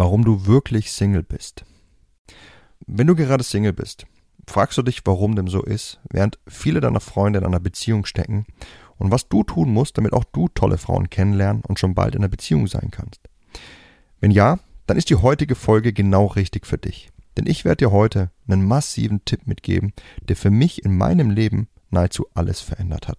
warum du wirklich Single bist. Wenn du gerade Single bist, fragst du dich, warum dem so ist, während viele deiner Freunde in einer Beziehung stecken und was du tun musst, damit auch du tolle Frauen kennenlernen und schon bald in einer Beziehung sein kannst. Wenn ja, dann ist die heutige Folge genau richtig für dich. Denn ich werde dir heute einen massiven Tipp mitgeben, der für mich in meinem Leben nahezu alles verändert hat.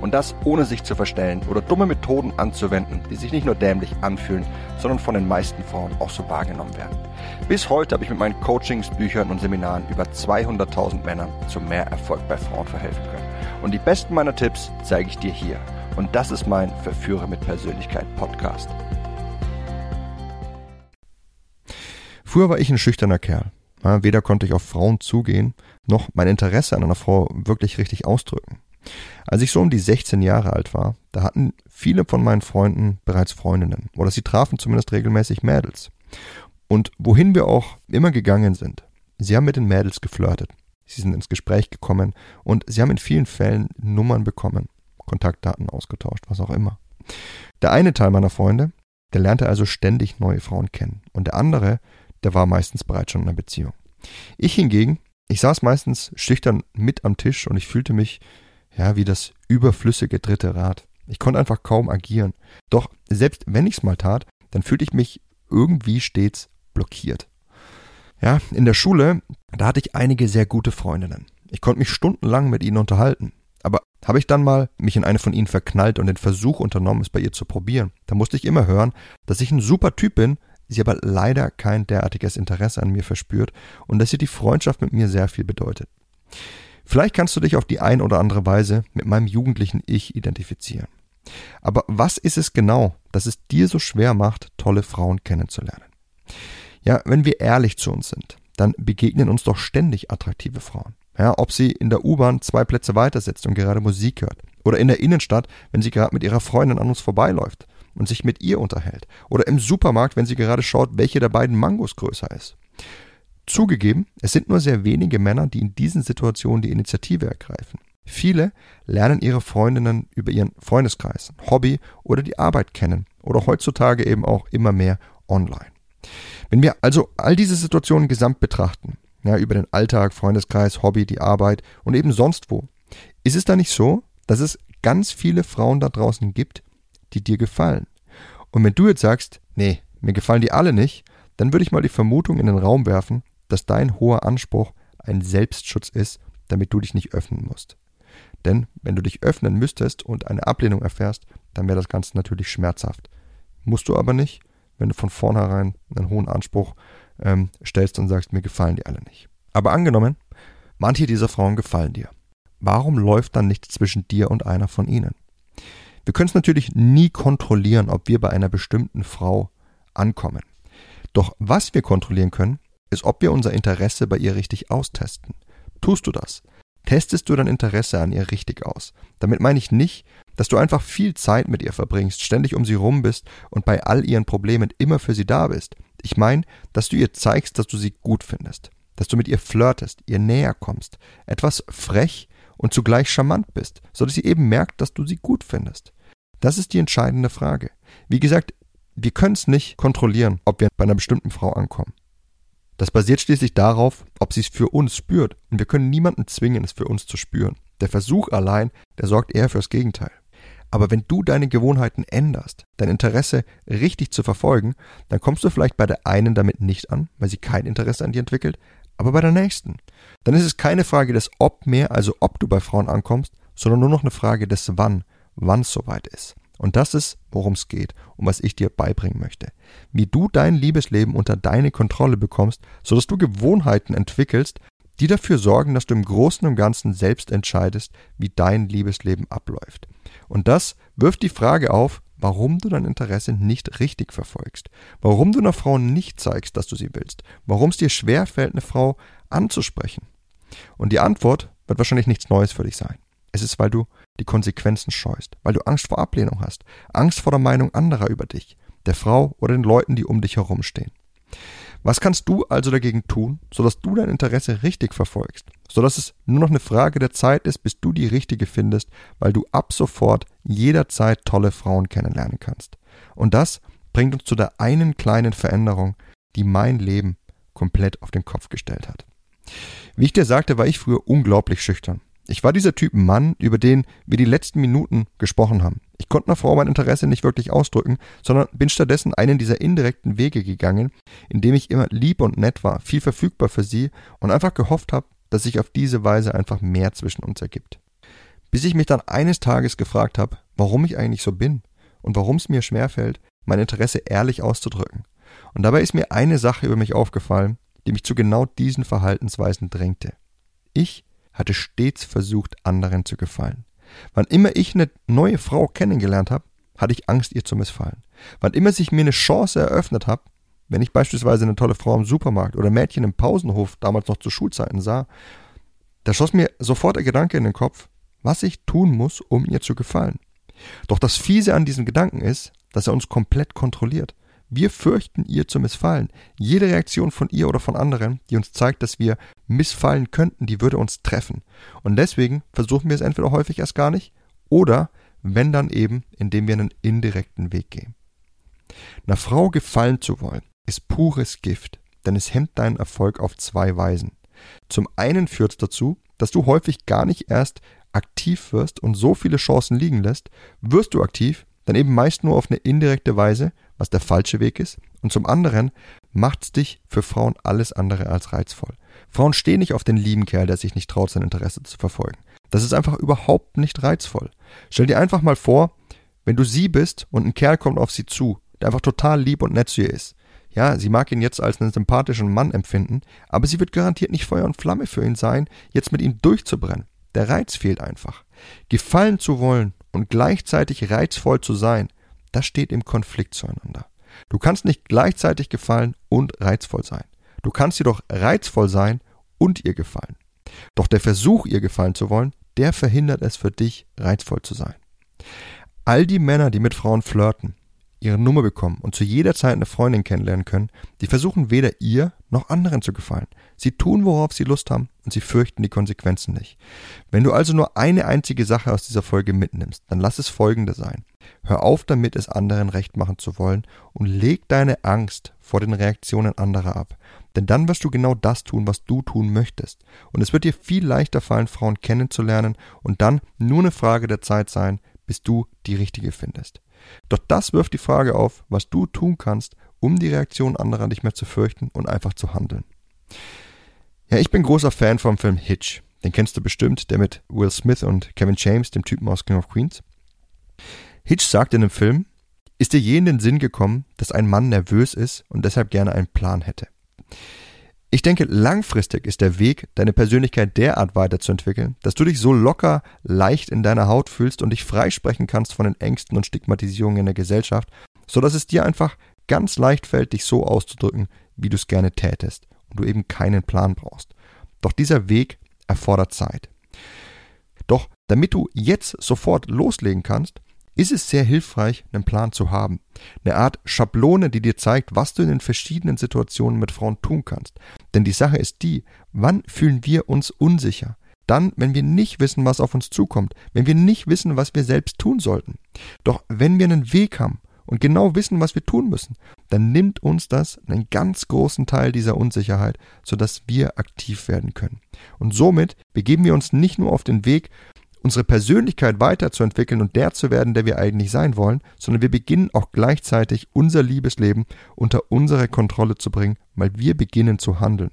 Und das ohne sich zu verstellen oder dumme Methoden anzuwenden, die sich nicht nur dämlich anfühlen, sondern von den meisten Frauen auch so wahrgenommen werden. Bis heute habe ich mit meinen Coachings, Büchern und Seminaren über 200.000 Männern zu mehr Erfolg bei Frauen verhelfen können. Und die besten meiner Tipps zeige ich dir hier. Und das ist mein Verführer mit Persönlichkeit Podcast. Früher war ich ein schüchterner Kerl. Weder konnte ich auf Frauen zugehen, noch mein Interesse an einer Frau wirklich richtig ausdrücken. Als ich so um die 16 Jahre alt war, da hatten viele von meinen Freunden bereits Freundinnen oder sie trafen zumindest regelmäßig Mädels. Und wohin wir auch immer gegangen sind, sie haben mit den Mädels geflirtet. Sie sind ins Gespräch gekommen und sie haben in vielen Fällen Nummern bekommen, Kontaktdaten ausgetauscht, was auch immer. Der eine Teil meiner Freunde, der lernte also ständig neue Frauen kennen und der andere, der war meistens bereits schon in einer Beziehung. Ich hingegen, ich saß meistens schüchtern mit am Tisch und ich fühlte mich ja, wie das überflüssige dritte Rad. Ich konnte einfach kaum agieren. Doch selbst wenn ich's mal tat, dann fühlte ich mich irgendwie stets blockiert. Ja, in der Schule, da hatte ich einige sehr gute Freundinnen. Ich konnte mich stundenlang mit ihnen unterhalten. Aber habe ich dann mal mich in eine von ihnen verknallt und den Versuch unternommen, es bei ihr zu probieren, da musste ich immer hören, dass ich ein super Typ bin, sie aber leider kein derartiges Interesse an mir verspürt und dass ihr die Freundschaft mit mir sehr viel bedeutet. Vielleicht kannst du dich auf die ein oder andere Weise mit meinem jugendlichen Ich identifizieren. Aber was ist es genau, das es dir so schwer macht, tolle Frauen kennenzulernen? Ja, wenn wir ehrlich zu uns sind, dann begegnen uns doch ständig attraktive Frauen. Ja, ob sie in der U-Bahn zwei Plätze weiter sitzt und gerade Musik hört. Oder in der Innenstadt, wenn sie gerade mit ihrer Freundin an uns vorbeiläuft und sich mit ihr unterhält. Oder im Supermarkt, wenn sie gerade schaut, welche der beiden Mangos größer ist. Zugegeben, es sind nur sehr wenige Männer, die in diesen Situationen die Initiative ergreifen. Viele lernen ihre Freundinnen über ihren Freundeskreis, Hobby oder die Arbeit kennen oder heutzutage eben auch immer mehr online. Wenn wir also all diese Situationen gesamt betrachten, ja, über den Alltag, Freundeskreis, Hobby, die Arbeit und eben sonst wo, ist es da nicht so, dass es ganz viele Frauen da draußen gibt, die dir gefallen? Und wenn du jetzt sagst, nee, mir gefallen die alle nicht, dann würde ich mal die Vermutung in den Raum werfen, dass dein hoher Anspruch ein Selbstschutz ist, damit du dich nicht öffnen musst. Denn wenn du dich öffnen müsstest und eine Ablehnung erfährst, dann wäre das Ganze natürlich schmerzhaft. Musst du aber nicht, wenn du von vornherein einen hohen Anspruch ähm, stellst und sagst, mir gefallen die alle nicht. Aber angenommen, manche dieser Frauen gefallen dir. Warum läuft dann nichts zwischen dir und einer von ihnen? Wir können es natürlich nie kontrollieren, ob wir bei einer bestimmten Frau ankommen. Doch was wir kontrollieren können, ist, ob wir unser Interesse bei ihr richtig austesten. Tust du das? Testest du dein Interesse an ihr richtig aus? Damit meine ich nicht, dass du einfach viel Zeit mit ihr verbringst, ständig um sie rum bist und bei all ihren Problemen immer für sie da bist. Ich meine, dass du ihr zeigst, dass du sie gut findest, dass du mit ihr flirtest, ihr näher kommst, etwas frech und zugleich charmant bist, so dass sie eben merkt, dass du sie gut findest. Das ist die entscheidende Frage. Wie gesagt, wir können es nicht kontrollieren, ob wir bei einer bestimmten Frau ankommen. Das basiert schließlich darauf, ob sie es für uns spürt. Und wir können niemanden zwingen, es für uns zu spüren. Der Versuch allein, der sorgt eher fürs Gegenteil. Aber wenn du deine Gewohnheiten änderst, dein Interesse richtig zu verfolgen, dann kommst du vielleicht bei der einen damit nicht an, weil sie kein Interesse an dir entwickelt, aber bei der nächsten. Dann ist es keine Frage des Ob mehr, also ob du bei Frauen ankommst, sondern nur noch eine Frage des Wann, wann es soweit ist. Und das ist, worum es geht und was ich dir beibringen möchte. Wie du dein Liebesleben unter deine Kontrolle bekommst, sodass du Gewohnheiten entwickelst, die dafür sorgen, dass du im Großen und Ganzen selbst entscheidest, wie dein Liebesleben abläuft. Und das wirft die Frage auf, warum du dein Interesse nicht richtig verfolgst, warum du einer Frau nicht zeigst, dass du sie willst, warum es dir schwer fällt, eine Frau anzusprechen. Und die Antwort wird wahrscheinlich nichts Neues für dich sein. Es ist, weil du die Konsequenzen scheust, weil du Angst vor Ablehnung hast, Angst vor der Meinung anderer über dich, der Frau oder den Leuten, die um dich herumstehen. Was kannst du also dagegen tun, sodass du dein Interesse richtig verfolgst, sodass es nur noch eine Frage der Zeit ist, bis du die richtige findest, weil du ab sofort jederzeit tolle Frauen kennenlernen kannst. Und das bringt uns zu der einen kleinen Veränderung, die mein Leben komplett auf den Kopf gestellt hat. Wie ich dir sagte, war ich früher unglaublich schüchtern. Ich war dieser Typ Mann, über den wir die letzten Minuten gesprochen haben. Ich konnte einer Frau mein Interesse nicht wirklich ausdrücken, sondern bin stattdessen einen dieser indirekten Wege gegangen, indem ich immer lieb und nett war, viel verfügbar für sie und einfach gehofft habe, dass sich auf diese Weise einfach mehr zwischen uns ergibt. Bis ich mich dann eines Tages gefragt habe, warum ich eigentlich so bin und warum es mir schwerfällt, mein Interesse ehrlich auszudrücken. Und dabei ist mir eine Sache über mich aufgefallen, die mich zu genau diesen Verhaltensweisen drängte. Ich hatte stets versucht, anderen zu gefallen. Wann immer ich eine neue Frau kennengelernt habe, hatte ich Angst, ihr zu missfallen. Wann immer sich mir eine Chance eröffnet hat, wenn ich beispielsweise eine tolle Frau im Supermarkt oder Mädchen im Pausenhof damals noch zu Schulzeiten sah, da schoss mir sofort der Gedanke in den Kopf, was ich tun muss, um ihr zu gefallen. Doch das Fiese an diesem Gedanken ist, dass er uns komplett kontrolliert. Wir fürchten ihr zu missfallen. Jede Reaktion von ihr oder von anderen, die uns zeigt, dass wir missfallen könnten, die würde uns treffen. Und deswegen versuchen wir es entweder häufig erst gar nicht oder wenn dann eben, indem wir einen indirekten Weg gehen. Einer Frau gefallen zu wollen, ist pures Gift, denn es hemmt deinen Erfolg auf zwei Weisen. Zum einen führt es dazu, dass du häufig gar nicht erst aktiv wirst und so viele Chancen liegen lässt, wirst du aktiv, dann eben meist nur auf eine indirekte Weise was der falsche Weg ist. Und zum anderen macht's dich für Frauen alles andere als reizvoll. Frauen stehen nicht auf den lieben Kerl, der sich nicht traut, sein Interesse zu verfolgen. Das ist einfach überhaupt nicht reizvoll. Stell dir einfach mal vor, wenn du sie bist und ein Kerl kommt auf sie zu, der einfach total lieb und nett zu ihr ist. Ja, sie mag ihn jetzt als einen sympathischen Mann empfinden, aber sie wird garantiert nicht Feuer und Flamme für ihn sein, jetzt mit ihm durchzubrennen. Der Reiz fehlt einfach. Gefallen zu wollen und gleichzeitig reizvoll zu sein, das steht im Konflikt zueinander. Du kannst nicht gleichzeitig gefallen und reizvoll sein. Du kannst jedoch reizvoll sein und ihr gefallen. Doch der Versuch, ihr gefallen zu wollen, der verhindert es für dich, reizvoll zu sein. All die Männer, die mit Frauen flirten, ihre Nummer bekommen und zu jeder Zeit eine Freundin kennenlernen können, die versuchen weder ihr noch anderen zu gefallen. Sie tun, worauf sie Lust haben und sie fürchten die Konsequenzen nicht. Wenn du also nur eine einzige Sache aus dieser Folge mitnimmst, dann lass es folgende sein. Hör auf damit, es anderen recht machen zu wollen und leg deine Angst vor den Reaktionen anderer ab. Denn dann wirst du genau das tun, was du tun möchtest. Und es wird dir viel leichter fallen, Frauen kennenzulernen und dann nur eine Frage der Zeit sein, bis du die richtige findest. Doch das wirft die Frage auf, was du tun kannst, um die Reaktion anderer nicht mehr zu fürchten und einfach zu handeln. Ja, ich bin großer Fan vom Film Hitch. Den kennst du bestimmt, der mit Will Smith und Kevin James, dem Typen aus King of Queens. Hitch sagt in dem Film, ist dir je in den Sinn gekommen, dass ein Mann nervös ist und deshalb gerne einen Plan hätte? Ich denke, langfristig ist der Weg, deine Persönlichkeit derart weiterzuentwickeln, dass du dich so locker, leicht in deiner Haut fühlst und dich freisprechen kannst von den Ängsten und Stigmatisierungen in der Gesellschaft, so dass es dir einfach ganz leicht fällt, dich so auszudrücken, wie du es gerne tätest und du eben keinen Plan brauchst. Doch dieser Weg erfordert Zeit. Doch damit du jetzt sofort loslegen kannst, ist es sehr hilfreich, einen Plan zu haben. Eine Art Schablone, die dir zeigt, was du in den verschiedenen Situationen mit Frauen tun kannst. Denn die Sache ist die, wann fühlen wir uns unsicher? Dann, wenn wir nicht wissen, was auf uns zukommt, wenn wir nicht wissen, was wir selbst tun sollten. Doch wenn wir einen Weg haben und genau wissen, was wir tun müssen, dann nimmt uns das einen ganz großen Teil dieser Unsicherheit, sodass wir aktiv werden können. Und somit begeben wir uns nicht nur auf den Weg, unsere Persönlichkeit weiterzuentwickeln und der zu werden, der wir eigentlich sein wollen, sondern wir beginnen auch gleichzeitig unser Liebesleben unter unsere Kontrolle zu bringen, weil wir beginnen zu handeln.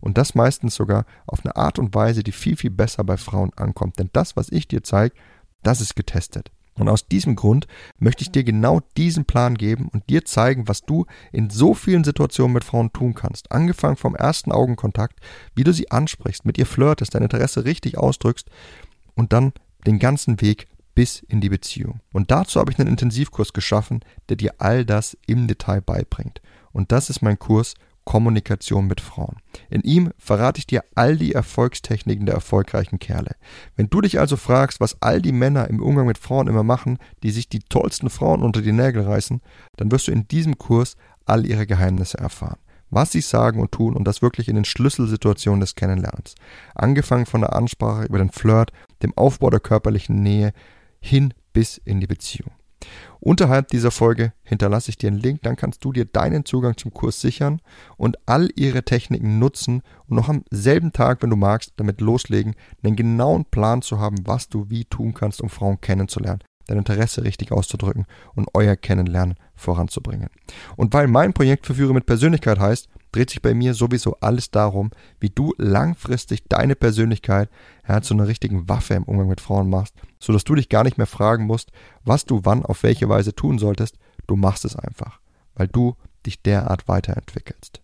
Und das meistens sogar auf eine Art und Weise, die viel, viel besser bei Frauen ankommt. Denn das, was ich dir zeige, das ist getestet. Und aus diesem Grund möchte ich dir genau diesen Plan geben und dir zeigen, was du in so vielen Situationen mit Frauen tun kannst. Angefangen vom ersten Augenkontakt, wie du sie ansprichst, mit ihr flirtest, dein Interesse richtig ausdrückst und dann den ganzen Weg bis in die Beziehung. Und dazu habe ich einen Intensivkurs geschaffen, der dir all das im Detail beibringt. Und das ist mein Kurs Kommunikation mit Frauen. In ihm verrate ich dir all die Erfolgstechniken der erfolgreichen Kerle. Wenn du dich also fragst, was all die Männer im Umgang mit Frauen immer machen, die sich die tollsten Frauen unter die Nägel reißen, dann wirst du in diesem Kurs all ihre Geheimnisse erfahren. Was sie sagen und tun und das wirklich in den Schlüsselsituationen des Kennenlernens. Angefangen von der Ansprache über den Flirt, dem Aufbau der körperlichen Nähe hin bis in die Beziehung. Unterhalb dieser Folge hinterlasse ich dir einen Link, dann kannst du dir deinen Zugang zum Kurs sichern und all ihre Techniken nutzen und noch am selben Tag, wenn du magst, damit loslegen, einen genauen Plan zu haben, was du wie tun kannst, um Frauen kennenzulernen, dein Interesse richtig auszudrücken und euer Kennenlernen voranzubringen. Und weil mein Projekt Verführer mit Persönlichkeit heißt, dreht sich bei mir sowieso alles darum, wie du langfristig deine Persönlichkeit ja, zu einer richtigen Waffe im Umgang mit Frauen machst, sodass du dich gar nicht mehr fragen musst, was du wann auf welche Weise tun solltest. Du machst es einfach, weil du dich derart weiterentwickelst.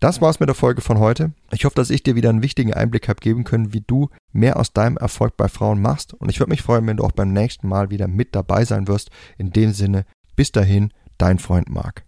Das war's mit der Folge von heute. Ich hoffe, dass ich dir wieder einen wichtigen Einblick habe geben können, wie du mehr aus deinem Erfolg bei Frauen machst. Und ich würde mich freuen, wenn du auch beim nächsten Mal wieder mit dabei sein wirst. In dem Sinne, bis dahin, dein Freund Marc.